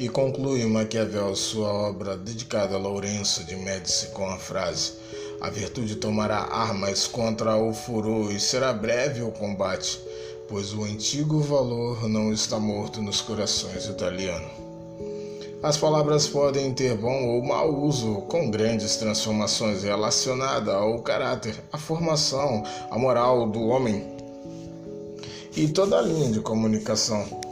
E conclui Maquiavel sua obra dedicada a Lourenço de Médici com a frase: A virtude tomará armas contra o furor e será breve o combate, pois o antigo valor não está morto nos corações italianos. As palavras podem ter bom ou mau uso, com grandes transformações relacionadas ao caráter, à formação, à moral do homem e toda a linha de comunicação.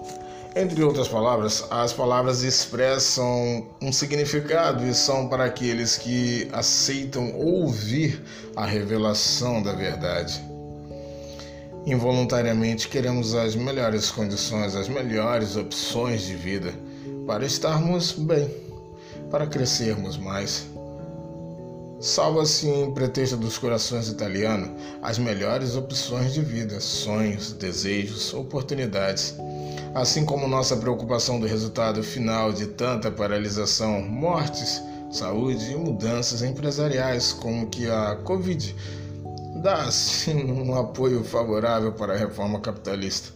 Entre outras palavras, as palavras expressam um significado e são para aqueles que aceitam ouvir a revelação da verdade. Involuntariamente queremos as melhores condições, as melhores opções de vida para estarmos bem, para crescermos mais. Salva-se em pretexto dos corações italianos as melhores opções de vida, sonhos, desejos, oportunidades assim como nossa preocupação do resultado final de tanta paralisação, mortes, saúde e mudanças empresariais, como que a Covid dá sim um apoio favorável para a reforma capitalista.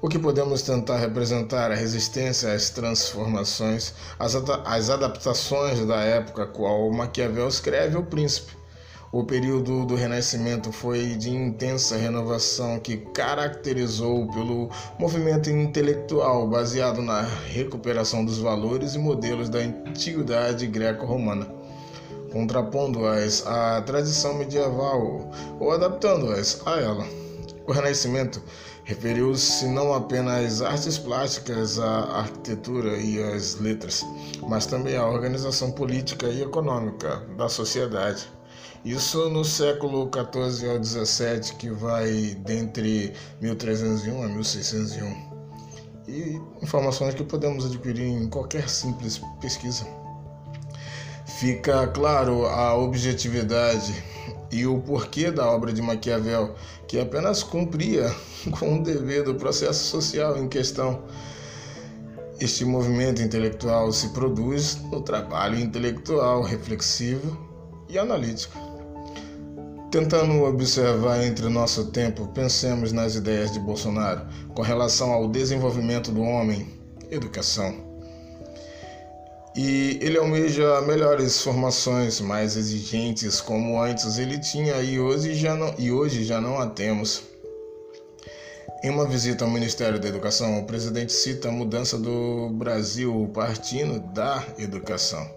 O que podemos tentar representar a resistência às transformações, as adaptações da época qual Maquiavel escreve O Príncipe, o período do Renascimento foi de intensa renovação que caracterizou pelo movimento intelectual baseado na recuperação dos valores e modelos da antiguidade greco-romana, contrapondo-as à tradição medieval ou adaptando-as a ela. O Renascimento referiu-se não apenas às artes plásticas, à arquitetura e às letras, mas também à organização política e econômica da sociedade. Isso no século XIV ao XVII, que vai dentre 1301 a 1601. E informações que podemos adquirir em qualquer simples pesquisa. Fica claro a objetividade e o porquê da obra de Maquiavel, que apenas cumpria com o dever do processo social em questão. Este movimento intelectual se produz no trabalho intelectual reflexivo e analítico. Tentando observar entre nosso tempo, pensemos nas ideias de Bolsonaro com relação ao desenvolvimento do homem, educação. E ele almeja melhores formações, mais exigentes, como antes ele tinha e hoje já não, e hoje já não a temos. Em uma visita ao Ministério da Educação, o presidente cita a mudança do Brasil partindo da educação,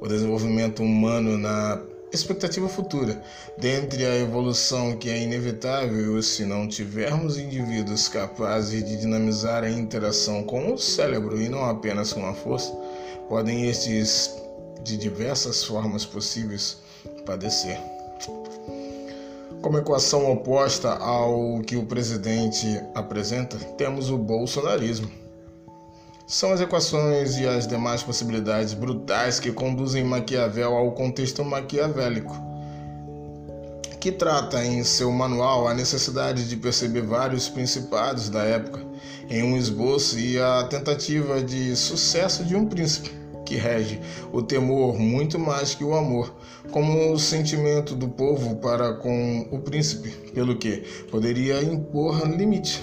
o desenvolvimento humano na expectativa futura. Dentre a evolução que é inevitável se não tivermos indivíduos capazes de dinamizar a interação com o cérebro e não apenas com a força, podem estes, de diversas formas possíveis, padecer. Como equação oposta ao que o presidente apresenta, temos o bolsonarismo são as equações e as demais possibilidades brutais que conduzem Maquiavel ao contexto maquiavélico, que trata em seu manual a necessidade de perceber vários principados da época em um esboço e a tentativa de sucesso de um príncipe que rege o temor muito mais que o amor, como o sentimento do povo para com o príncipe, pelo que poderia impor limite.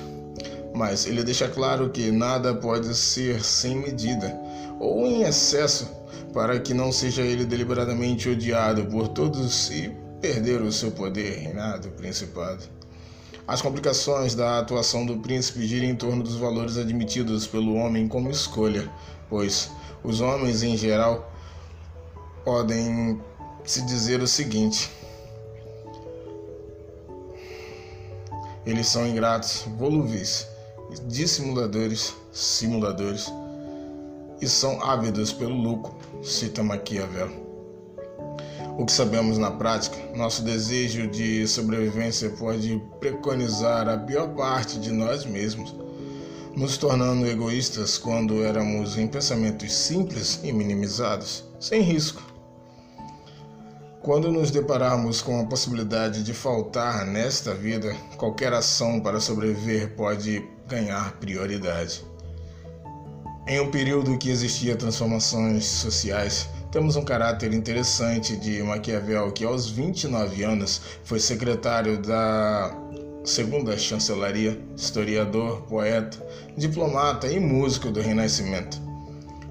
Mas ele deixa claro que nada pode ser sem medida ou em excesso para que não seja ele deliberadamente odiado por todos e perder o seu poder, reinado, principado. As complicações da atuação do príncipe giram em torno dos valores admitidos pelo homem como escolha, pois os homens em geral podem se dizer o seguinte: eles são ingratos, volúveis, dissimuladores, simuladores e são ávidos pelo lucro, cita Maquiavel. O que sabemos na prática, nosso desejo de sobrevivência pode preconizar a pior parte de nós mesmos, nos tornando egoístas quando éramos em pensamentos simples e minimizados, sem risco. Quando nos depararmos com a possibilidade de faltar nesta vida, qualquer ação para sobreviver pode ganhar prioridade. Em um período que existia transformações sociais, temos um caráter interessante de Maquiavel, que aos 29 anos foi secretário da segunda chancelaria, historiador, poeta, diplomata e músico do Renascimento.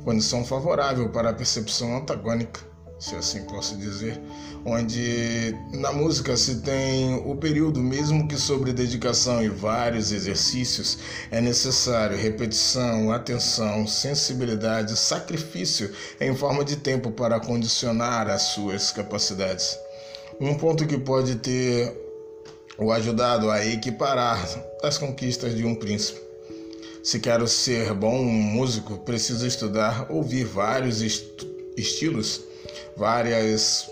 condição favorável para a percepção antagônica, se assim posso dizer, onde na música se tem o período, mesmo que sobre dedicação e vários exercícios, é necessário repetição, atenção, sensibilidade, sacrifício em forma de tempo para condicionar as suas capacidades. Um ponto que pode ter o ajudado a equiparar as conquistas de um príncipe. Se quero ser bom músico, preciso estudar, ouvir vários est estilos, várias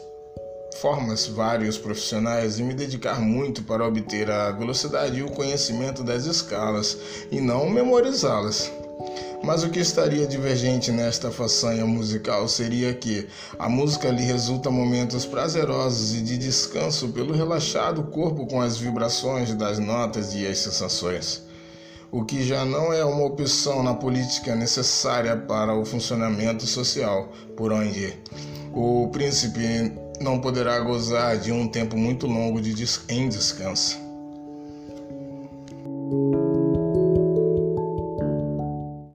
formas, vários profissionais e me dedicar muito para obter a velocidade e o conhecimento das escalas e não memorizá-las. Mas o que estaria divergente nesta façanha musical seria que a música lhe resulta momentos prazerosos e de descanso pelo relaxado corpo com as vibrações das notas e as sensações. O que já não é uma opção na política necessária para o funcionamento social, por onde o príncipe não poderá gozar de um tempo muito longo de des em descanso.